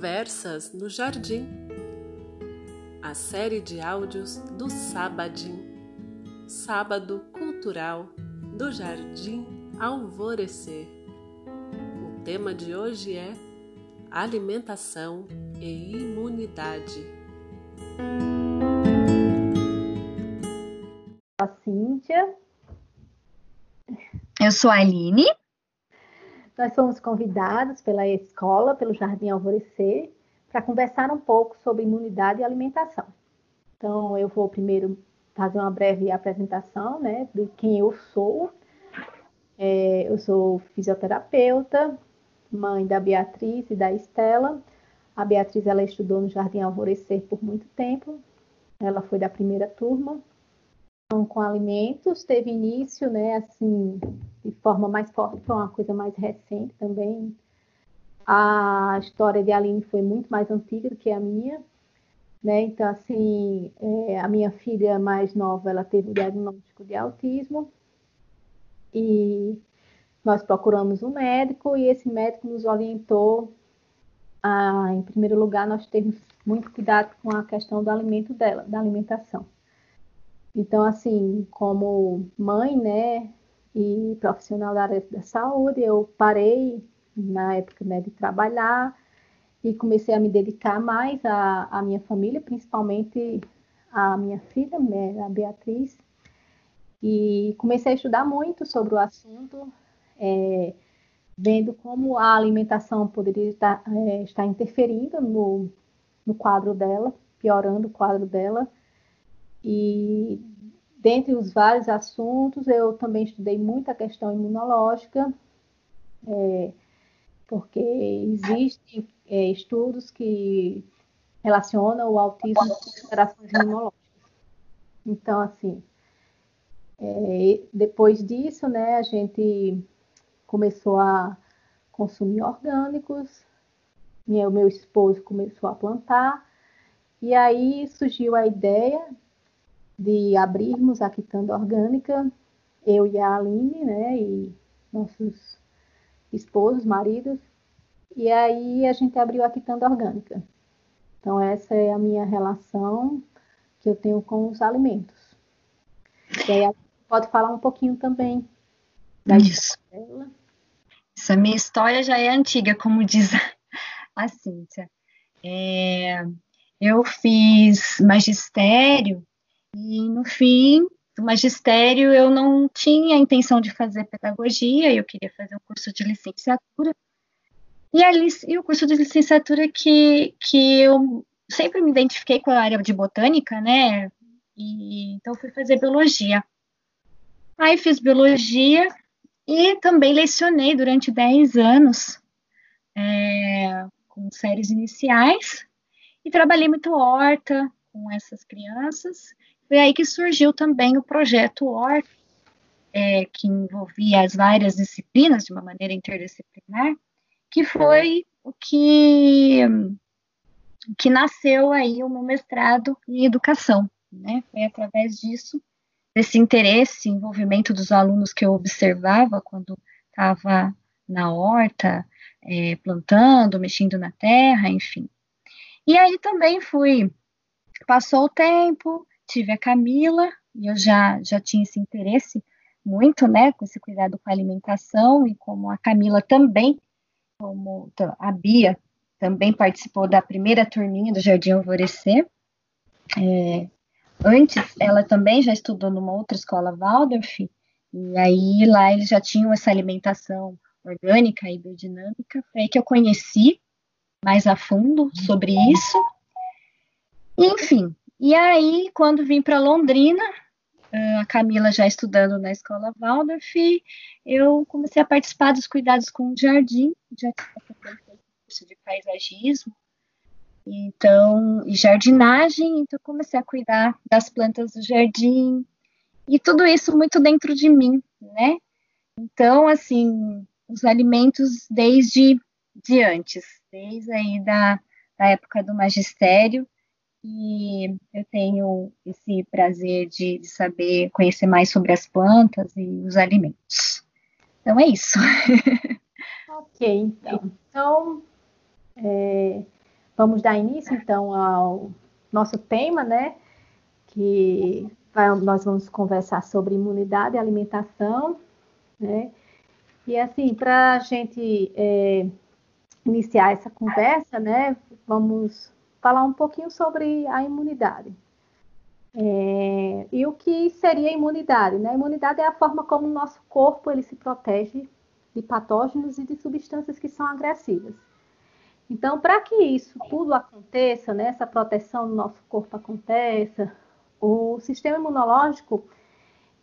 Conversas no Jardim. A série de áudios do Sabadim. Sábado Cultural do Jardim Alvorecer. O tema de hoje é alimentação e imunidade. A Cíntia. Eu sou a Aline. Nós fomos convidados pela escola, pelo Jardim Alvorecer, para conversar um pouco sobre imunidade e alimentação. Então, eu vou primeiro fazer uma breve apresentação né, de quem eu sou. É, eu sou fisioterapeuta, mãe da Beatriz e da Estela. A Beatriz ela estudou no Jardim Alvorecer por muito tempo. Ela foi da primeira turma com alimentos teve início, né, assim, de forma mais forte, foi uma coisa mais recente também. A história de Aline foi muito mais antiga do que a minha, né? Então, assim, é, a minha filha mais nova, ela teve o diagnóstico de autismo e nós procuramos um médico e esse médico nos orientou a, em primeiro lugar, nós temos muito cuidado com a questão do alimento dela, da alimentação. Então, assim, como mãe, né, e profissional da área da saúde, eu parei na época né, de trabalhar e comecei a me dedicar mais à, à minha família, principalmente à minha filha, né, a Beatriz, e comecei a estudar muito sobre o assunto, é, vendo como a alimentação poderia estar, é, estar interferindo no, no quadro dela, piorando o quadro dela, e dentre os vários assuntos, eu também estudei muito a questão imunológica, é, porque existem é, estudos que relacionam o autismo com alterações imunológicas. Então, assim, é, depois disso, né, a gente começou a consumir orgânicos, o meu esposo começou a plantar, e aí surgiu a ideia de abrirmos a Quitanda Orgânica, eu e a Aline, né, e nossos esposos, maridos, e aí a gente abriu a Quitanda Orgânica. Então, essa é a minha relação que eu tenho com os alimentos. E aí, a pode falar um pouquinho também da Isso. dela. Essa minha história já é antiga, como diz a Cíntia. É, eu fiz magistério e no fim do magistério eu não tinha a intenção de fazer pedagogia, eu queria fazer um curso de licenciatura. E, a, e o curso de licenciatura que, que eu sempre me identifiquei com a área de botânica, né? E, então fui fazer biologia. Aí fiz biologia e também lecionei durante 10 anos é, com séries iniciais e trabalhei muito horta com essas crianças foi aí que surgiu também o projeto OR, é, que envolvia as várias disciplinas de uma maneira interdisciplinar, que foi o que, que nasceu aí o meu mestrado em educação. Né? Foi através disso, desse interesse, envolvimento dos alunos que eu observava quando estava na horta, é, plantando, mexendo na terra, enfim. E aí também fui, passou o tempo, tive a Camila, e eu já, já tinha esse interesse muito, né, com esse cuidado com a alimentação, e como a Camila também, como a Bia também participou da primeira turminha do Jardim Alvorecer, é, antes ela também já estudou numa outra escola Waldorf, e aí lá eles já tinham essa alimentação orgânica e biodinâmica, foi aí que eu conheci mais a fundo sobre isso. Enfim, e aí, quando vim para Londrina, a Camila já estudando na escola Waldorf, eu comecei a participar dos cuidados com o jardim, já tinha curso de paisagismo, então, e jardinagem, então comecei a cuidar das plantas do jardim, e tudo isso muito dentro de mim, né? Então, assim, os alimentos desde de antes, desde aí da, da época do magistério, e eu tenho esse prazer de, de, saber conhecer mais sobre as plantas e os alimentos. Então é isso. Ok, então. Então, é, vamos dar início então ao nosso tema, né? Que vai, nós vamos conversar sobre imunidade e alimentação, né? E assim, para a gente é, iniciar essa conversa, né? Vamos falar um pouquinho sobre a imunidade. É, e o que seria a imunidade? Né? A imunidade é a forma como o nosso corpo ele se protege de patógenos e de substâncias que são agressivas. Então, para que isso tudo aconteça, né, essa proteção do nosso corpo aconteça, o sistema imunológico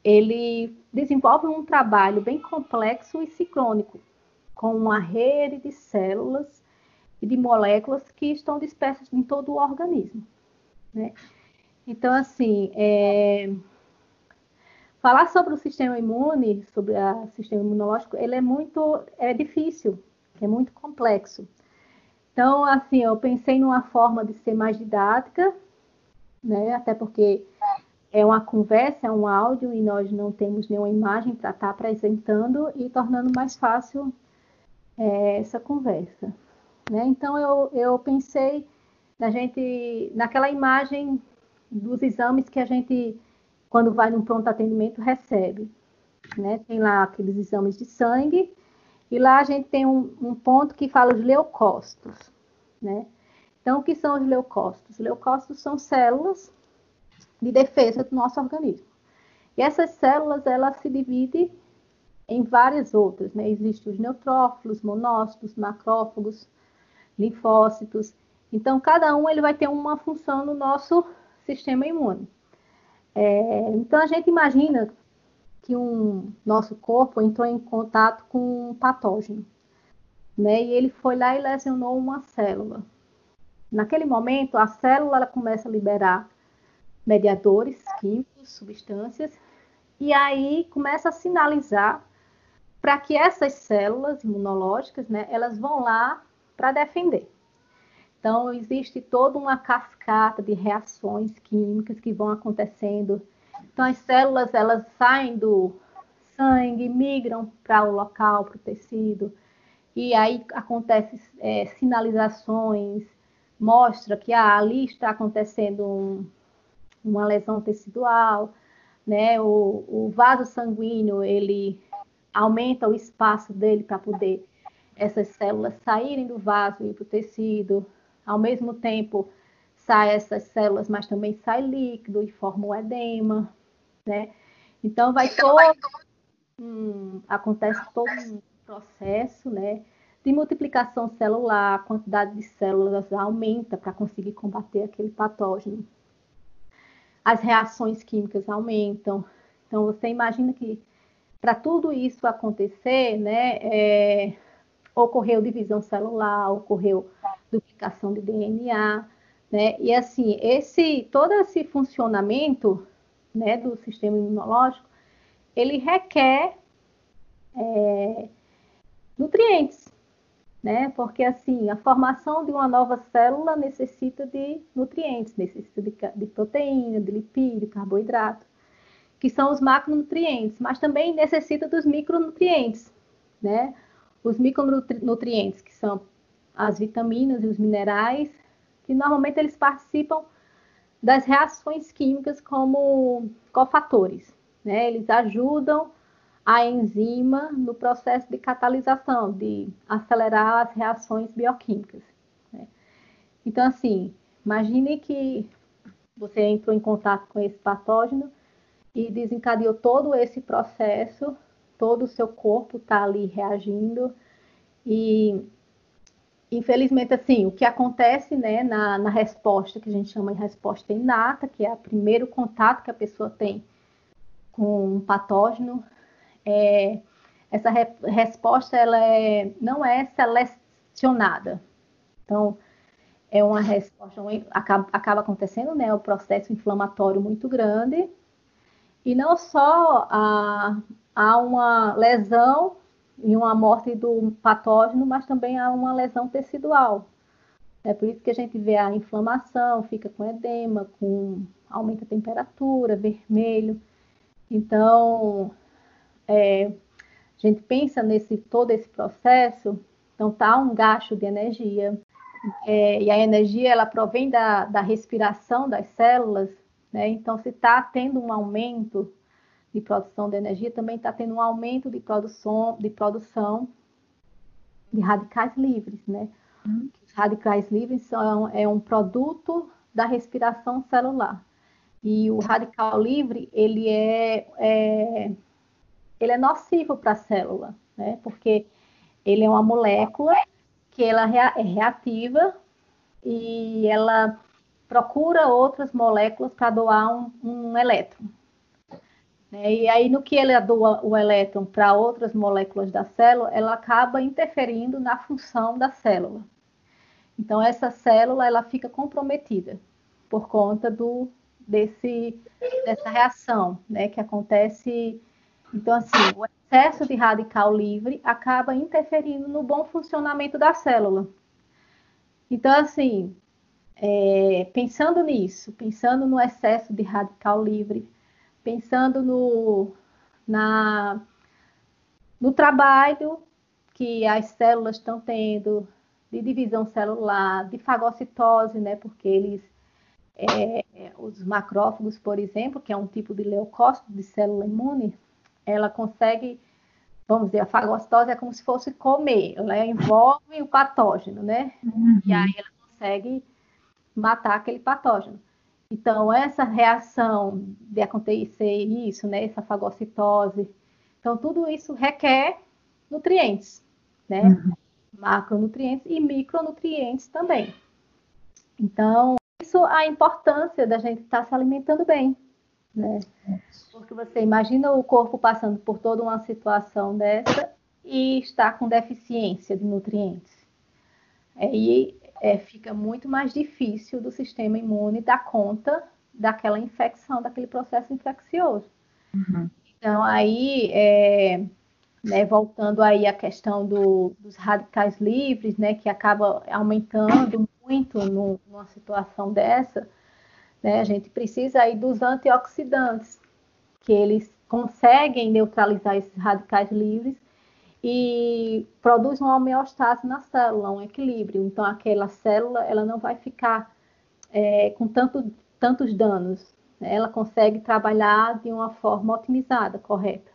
ele desenvolve um trabalho bem complexo e sincrônico, com uma rede de células e de moléculas que estão dispersas em todo o organismo. Né? Então, assim, é... falar sobre o sistema imune, sobre o sistema imunológico, ele é muito é difícil, é muito complexo. Então, assim, eu pensei numa forma de ser mais didática, né? Até porque é uma conversa, é um áudio e nós não temos nenhuma imagem para estar tá apresentando e tornando mais fácil é, essa conversa. Né? Então eu, eu pensei na gente naquela imagem dos exames que a gente quando vai num pronto atendimento recebe, né? Tem lá aqueles exames de sangue e lá a gente tem um, um ponto que fala os leucócitos, né? Então o que são os leucócitos? Os leucócitos são células de defesa do nosso organismo. E essas células elas se dividem em várias outras, né? Existem os neutrófilos, monócitos, macrófagos, linfócitos. Então, cada um ele vai ter uma função no nosso sistema imune. É, então, a gente imagina que um nosso corpo entrou em contato com um patógeno, né? E ele foi lá e lesionou uma célula. Naquele momento, a célula ela começa a liberar mediadores químicos, substâncias, e aí começa a sinalizar para que essas células imunológicas, né, elas vão lá para defender. Então, existe toda uma cascata de reações químicas que vão acontecendo. Então, as células, elas saem do sangue, migram para o local, para o tecido, e aí acontece é, sinalizações, mostra que ah, ali está acontecendo um, uma lesão tecidual, né? O, o vaso sanguíneo, ele aumenta o espaço dele para poder essas células saírem do vaso e ir para o tecido. Ao mesmo tempo, sai essas células, mas também sai líquido e forma o edema, né? Então, vai então, todo... Hum, acontece todo um processo, né? De multiplicação celular, a quantidade de células aumenta para conseguir combater aquele patógeno. As reações químicas aumentam. Então, você imagina que para tudo isso acontecer, né, é, ocorreu divisão celular, ocorreu duplicação de DNA, né? E assim, esse todo esse funcionamento, né, do sistema imunológico, ele requer é, nutrientes, né? Porque assim, a formação de uma nova célula necessita de nutrientes, necessita de, de proteína, de lipídio, carboidrato que são os macronutrientes, mas também necessita dos micronutrientes, né? Os micronutrientes, que são as vitaminas e os minerais, que normalmente eles participam das reações químicas como cofatores, né? Eles ajudam a enzima no processo de catalisação, de acelerar as reações bioquímicas. Né? Então, assim, imagine que você entrou em contato com esse patógeno e desencadeou todo esse processo, todo o seu corpo está ali reagindo. E infelizmente assim o que acontece né na, na, resposta que a gente chama de resposta inata que é o primeiro contato que a pessoa tem com um patógeno é, essa re, resposta ela é, não é selecionada. Então é uma resposta acaba, acaba acontecendo né o processo inflamatório muito grande. E não só há, há uma lesão e uma morte do patógeno, mas também há uma lesão tecidual. É por isso que a gente vê a inflamação, fica com edema, com aumenta a temperatura, vermelho. Então, é, a gente pensa nesse todo esse processo, então tá um gasto de energia, é, e a energia ela provém da, da respiração das células, né? Então, se está tendo um aumento de produção de energia, também está tendo um aumento de produção, de produção de radicais livres, né? Uhum. Os radicais livres são é um produto da respiração celular. E o radical livre, ele é, é ele é nocivo para a célula, né? Porque ele é uma molécula que ela é reativa e ela procura outras moléculas para doar um, um elétron. Né? E aí, no que ele doa o elétron para outras moléculas da célula, ela acaba interferindo na função da célula. Então, essa célula ela fica comprometida por conta do, desse, dessa reação né, que acontece. Então, assim, o excesso de radical livre acaba interferindo no bom funcionamento da célula. Então, assim, é, pensando nisso, pensando no excesso de radical livre, pensando no, na, no trabalho que as células estão tendo de divisão celular, de fagocitose, né, porque eles, é, os macrófagos, por exemplo, que é um tipo de leucócito de célula imune, ela consegue, vamos dizer, a fagocitose é como se fosse comer, ela envolve o patógeno, né, uhum. e aí ela consegue matar aquele patógeno. Então, essa reação de acontecer isso, né, essa fagocitose, então tudo isso requer nutrientes, né? Uhum. Macronutrientes e micronutrientes também. Então, isso a importância da gente estar tá se alimentando bem, né? Porque você imagina o corpo passando por toda uma situação dessa e está com deficiência de nutrientes. Aí é, fica muito mais difícil do sistema imune dar conta daquela infecção, daquele processo infeccioso. Uhum. Então, aí, é, né, voltando aí à questão do, dos radicais livres, né, que acaba aumentando muito no, numa situação dessa, né, a gente precisa aí dos antioxidantes, que eles conseguem neutralizar esses radicais livres e produz uma homeostase na célula, um equilíbrio. Então, aquela célula ela não vai ficar é, com tanto, tantos danos. Né? Ela consegue trabalhar de uma forma otimizada, correta.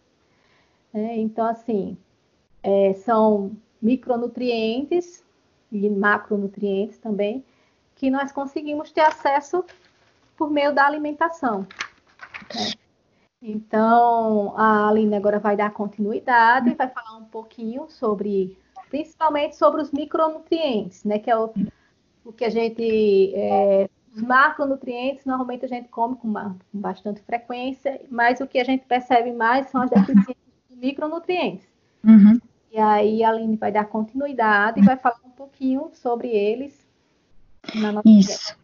É, então, assim, é, são micronutrientes e macronutrientes também que nós conseguimos ter acesso por meio da alimentação. Né? Então, a Aline agora vai dar continuidade e vai falar um pouquinho sobre, principalmente sobre os micronutrientes, né? Que é o, o que a gente. É, os macronutrientes, normalmente a gente come com, uma, com, bastante frequência, mas o que a gente percebe mais são as deficiências de micronutrientes. Uhum. E aí a Aline vai dar continuidade e vai falar um pouquinho sobre eles na nossa Isso.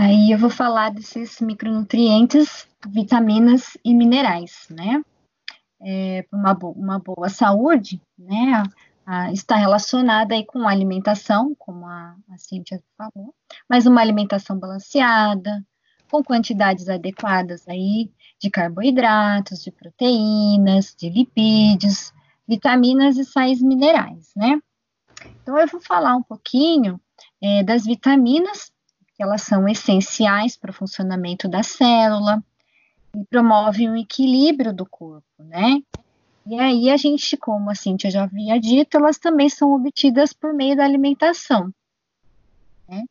Aí eu vou falar desses micronutrientes vitaminas e minerais, né? É, uma, bo uma boa saúde, né? Está relacionada aí com a alimentação, como a, a Cíntia falou, mas uma alimentação balanceada, com quantidades adequadas aí de carboidratos, de proteínas, de lipídios, vitaminas e sais minerais, né? Então eu vou falar um pouquinho é, das vitaminas, que elas são essenciais para o funcionamento da célula, e promove um equilíbrio do corpo, né? E aí a gente, como a Cíntia já havia dito, elas também são obtidas por meio da alimentação. Né?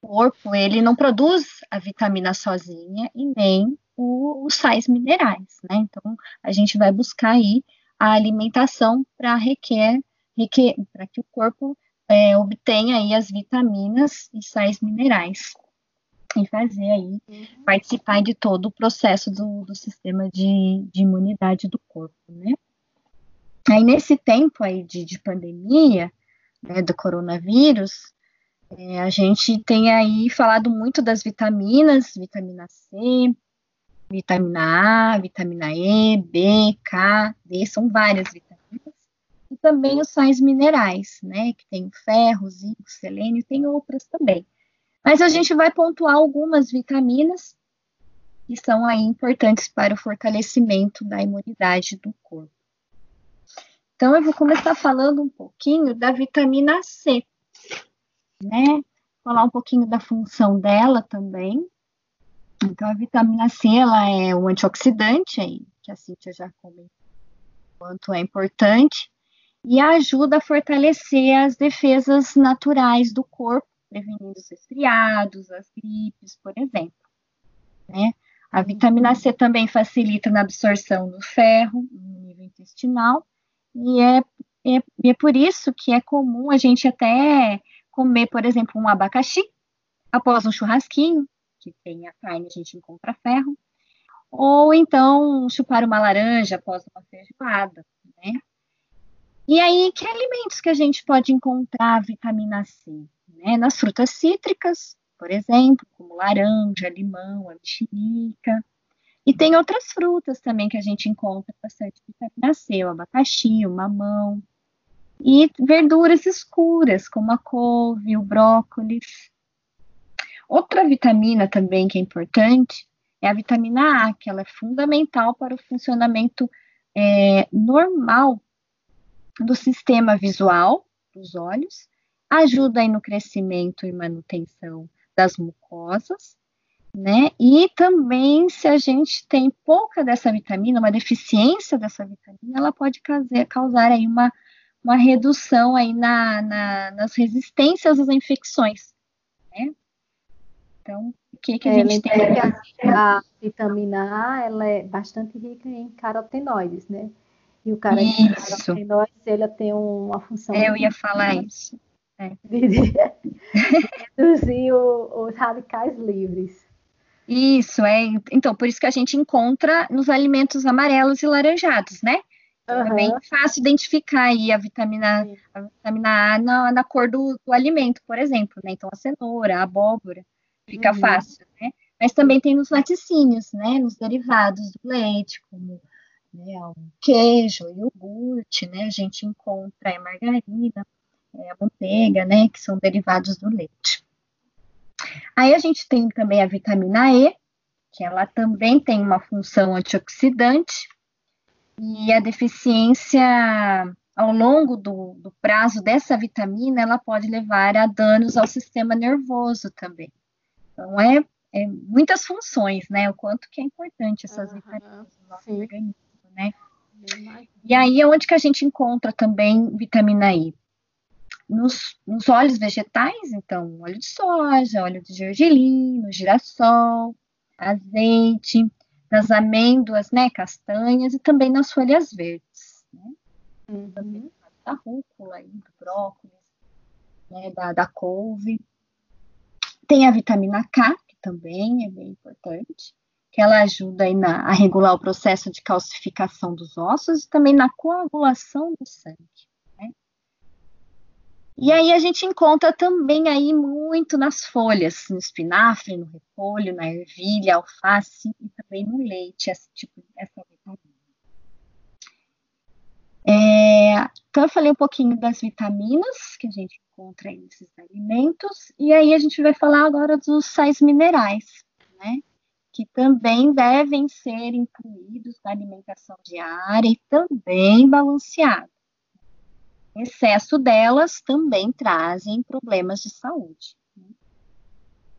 O corpo, ele não produz a vitamina sozinha e nem o, os sais minerais, né? Então, a gente vai buscar aí a alimentação para requer, requer para que o corpo é, obtenha aí as vitaminas e sais minerais e fazer aí, uhum. participar de todo o processo do, do sistema de, de, imunidade do corpo, né? Aí, nesse tempo aí de, de pandemia, né, do coronavírus, é, a gente tem aí falado muito das vitaminas, vitamina C, vitamina A, vitamina E, B, K, D, são várias vitaminas, e também os sais minerais, né, que tem ferro, zinco, selênio, tem outras também. Mas a gente vai pontuar algumas vitaminas que são aí importantes para o fortalecimento da imunidade do corpo. Então, eu vou começar falando um pouquinho da vitamina C. né? Falar um pouquinho da função dela também. Então, a vitamina C, ela é um antioxidante, aí, que a Cíntia já comentou quanto é importante, e ajuda a fortalecer as defesas naturais do corpo, prevenindo os resfriados, as gripes, por exemplo. Né? A vitamina C também facilita na absorção do ferro no nível intestinal, e é, é, é por isso que é comum a gente até comer, por exemplo, um abacaxi após um churrasquinho, que tem a carne, a gente encontra ferro, ou então chupar uma laranja após uma feijoada, né? E aí, que alimentos que a gente pode encontrar vitamina C? Né? Nas frutas cítricas, por exemplo, como laranja, limão, mexerica. E tem outras frutas também que a gente encontra bastante vitamina C, o abacaxi, o mamão. E verduras escuras, como a couve, o brócolis. Outra vitamina também que é importante é a vitamina A, que ela é fundamental para o funcionamento é, normal do sistema visual dos olhos, ajuda aí no crescimento e manutenção das mucosas, né? E também, se a gente tem pouca dessa vitamina, uma deficiência dessa vitamina, ela pode causar, causar aí uma, uma redução aí na, na, nas resistências às infecções, né? Então, o que, que a é, gente tem? Que a, a vitamina A, ela é bastante rica em carotenoides, né? E o cara carotenoides, ele tem uma função... É, eu ia falar isso. É. de reduzir o, os radicais livres. Isso, é. Então, por isso que a gente encontra nos alimentos amarelos e laranjados, né? Uhum. É bem fácil identificar aí a vitamina, a vitamina A na, na cor do, do, alimento, por exemplo, né? Então, a cenoura, a abóbora, fica uhum. fácil, né? Mas também tem nos laticínios, né? Nos derivados do leite, como né, o queijo, o iogurte, né? A gente encontra a margarina, é, a manteiga, né, que são derivados do leite. Aí a gente tem também a vitamina E, que ela também tem uma função antioxidante, e a deficiência ao longo do, do prazo dessa vitamina, ela pode levar a danos ao sistema nervoso também. Então, é, é muitas funções, né? O quanto que é importante essas uhum, vitaminas no nosso sim. organismo, né? E aí é onde que a gente encontra também vitamina I? nos, nos óleos vegetais, então, óleo de soja, óleo de gergelim, girassol, azeite, nas amêndoas, né, castanhas e também nas folhas verdes, né? Uhum. Da rúcula, do brócolis, né, da, da couve. Tem a vitamina K, que também é bem importante, ela ajuda aí na, a regular o processo de calcificação dos ossos e também na coagulação do sangue. E aí a gente encontra também aí muito nas folhas, no espinafre, no repolho, na ervilha, alface e também no leite, esse tipo, essa vitamina. É, então eu falei um pouquinho das vitaminas que a gente encontra nesses alimentos, e aí a gente vai falar agora dos sais minerais, né? Que também devem ser incluídos na alimentação diária e também balanceados excesso delas também trazem problemas de saúde.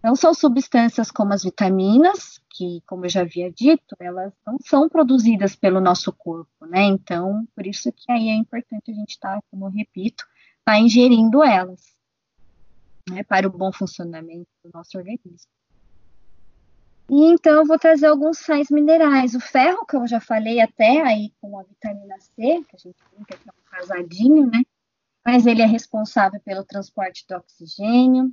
Não são substâncias como as vitaminas, que, como eu já havia dito, elas não são produzidas pelo nosso corpo, né? Então, por isso que aí é importante a gente estar, tá, como eu repito, tá ingerindo elas, né, para o bom funcionamento do nosso organismo. E então eu vou trazer alguns sais minerais. O ferro, que eu já falei até aí com a vitamina C, que a gente brinca que é um casadinho, né? Mas ele é responsável pelo transporte do oxigênio,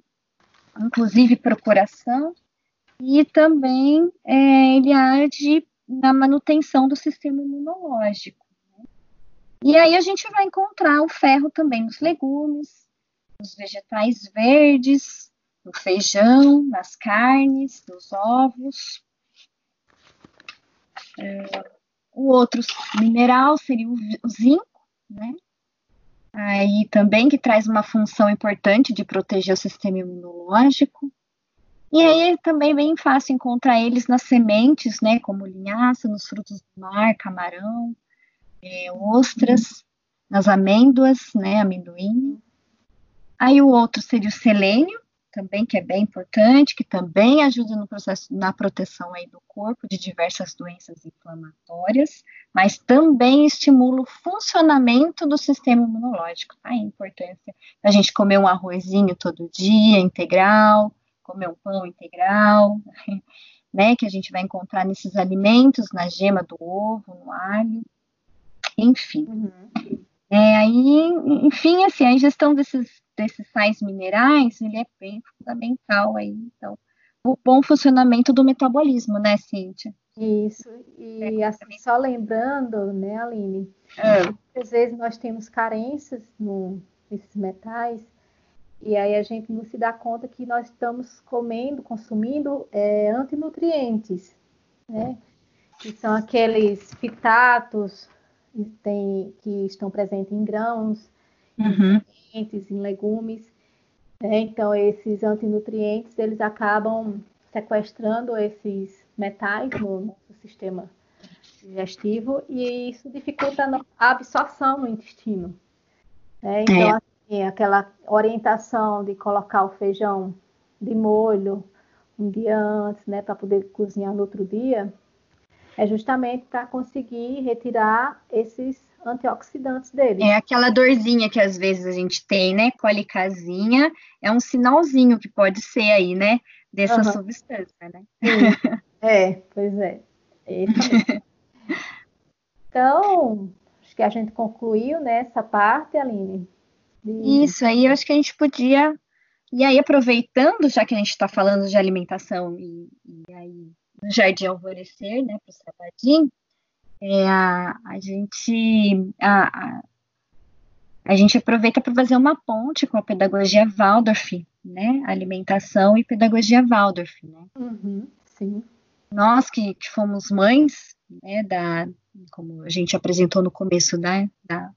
inclusive procuração, e também é, ele age na manutenção do sistema imunológico. Né? E aí a gente vai encontrar o ferro também nos legumes, nos vegetais verdes, no feijão, nas carnes, nos ovos. É, o outro mineral seria o zinco, né? Aí também que traz uma função importante de proteger o sistema imunológico. E aí é também bem fácil encontrar eles nas sementes, né, como linhaça, nos frutos do mar, camarão, é, ostras, nas amêndoas, né, amendoim. Aí o outro seria o selênio, também que é bem importante, que também ajuda no processo na proteção aí do corpo de diversas doenças inflamatórias, mas também estimula o funcionamento do sistema imunológico. A importância a gente comer um arrozinho todo dia, integral, comer um pão integral, né, que a gente vai encontrar nesses alimentos, na gema do ovo, no alho, enfim. Uhum. É, aí, enfim, assim, a ingestão desses, desses sais minerais, ele é bem fundamental aí, então, o bom funcionamento do metabolismo, né, Cíntia? Isso, e é, assim, só lembrando, né, Aline, é. às vezes nós temos carências no, nesses metais, e aí a gente não se dá conta que nós estamos comendo, consumindo é, antinutrientes, né? Que são aqueles fitatos, tem, que estão presentes em grãos, uhum. em, em legumes. Né? Então, esses antinutrientes, eles acabam sequestrando esses metais no nosso sistema digestivo e isso dificulta a absorção no intestino. Né? Então, é. assim, aquela orientação de colocar o feijão de molho um dia antes, né, para poder cozinhar no outro dia, é justamente para conseguir retirar esses antioxidantes dele. É aquela dorzinha que às vezes a gente tem, né? Colicazinha, é um sinalzinho que pode ser aí, né? Dessa uhum. substância, né? Sim. É, pois é. então, acho que a gente concluiu nessa né, parte, Aline. Isso, aí eu acho que a gente podia. E aí, aproveitando, já que a gente está falando de alimentação e, e aí no Jardim Alvorecer, né, para o Sabadinho, é, a, a gente a, a, a gente aproveita para fazer uma ponte com a pedagogia Waldorf, né, alimentação e pedagogia Waldorf, né. Uhum, sim. Nós que, que fomos mães, né, da, como a gente apresentou no começo da, da,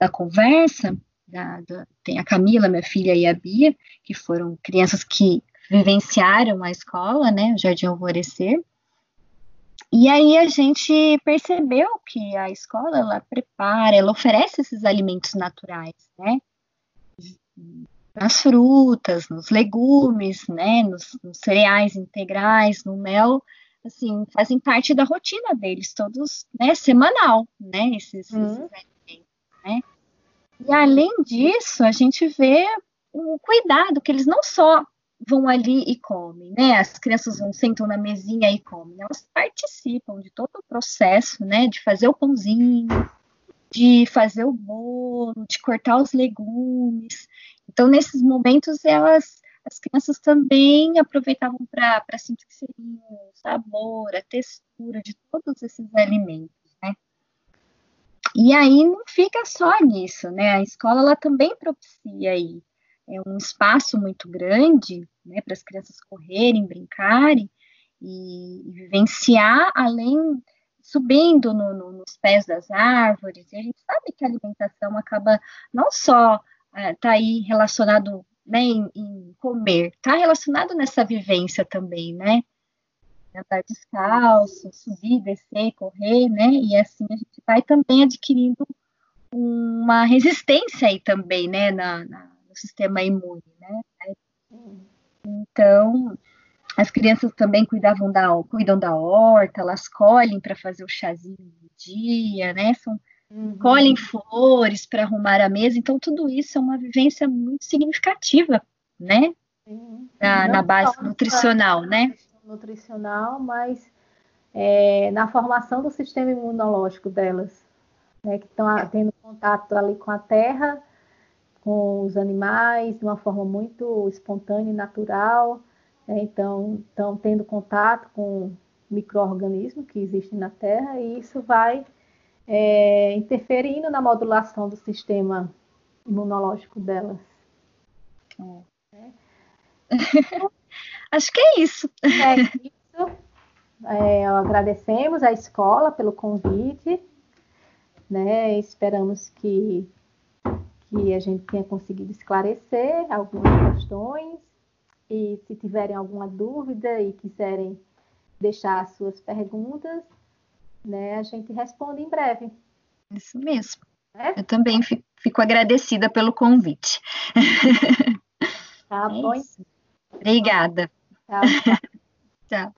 da conversa, da, da, tem a Camila, minha filha, e a Bia, que foram crianças que vivenciaram a escola, né, o Jardim Alvorecer. E aí a gente percebeu que a escola ela prepara, ela oferece esses alimentos naturais, né? Nas frutas, nos legumes, né? Nos, nos cereais integrais, no mel, assim, fazem parte da rotina deles, todos, né? Semanal, né? Esses, uhum. esses alimentos, né? E além disso, a gente vê o cuidado que eles não só vão ali e comem, né? As crianças vão sentam na mesinha e comem. Elas participam de todo o processo, né? De fazer o pãozinho, de fazer o bolo, de cortar os legumes. Então, nesses momentos, elas, as crianças também aproveitavam para sentir o sabor, a textura de todos esses alimentos, né? E aí não fica só nisso, né? A escola ela também propicia aí é um espaço muito grande né, para as crianças correrem, brincarem e, e vivenciar, além subindo no, no, nos pés das árvores. E a gente sabe que a alimentação acaba não só é, tá aí relacionado né, em, em comer, está relacionado nessa vivência também, né? Andar descalço, subir, descer, correr, né? E assim a gente vai também adquirindo uma resistência aí também, né? Na, na no sistema imune, né? Então, as crianças também cuidavam da, cuidam da horta, elas colhem para fazer o chazinho do dia, né? São, uhum. Colhem flores para arrumar a mesa, então tudo isso é uma vivência muito significativa, né? Na, na, base nutricional, né? Nutricional, mas é, na formação do sistema imunológico delas, né? Que estão tendo contato ali com a terra com os animais de uma forma muito espontânea e natural. Né? Então, estão tendo contato com micro-organismos que existem na Terra e isso vai é, interferindo na modulação do sistema imunológico delas. É. Acho que é isso. É isso. É, agradecemos à escola pelo convite. Né? Esperamos que que a gente tenha conseguido esclarecer algumas questões. E se tiverem alguma dúvida e quiserem deixar as suas perguntas, né, a gente responde em breve. Isso mesmo. É? Eu também fico, fico agradecida pelo convite. Tá é bom. Isso. Obrigada. Tchau. Tá. tchau. tchau.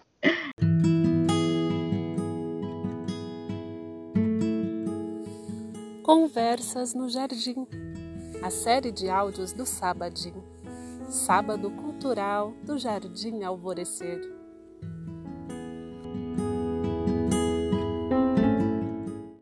Conversas no Jardim a série de áudios do Sábado, Sábado Cultural do Jardim Alvorecer.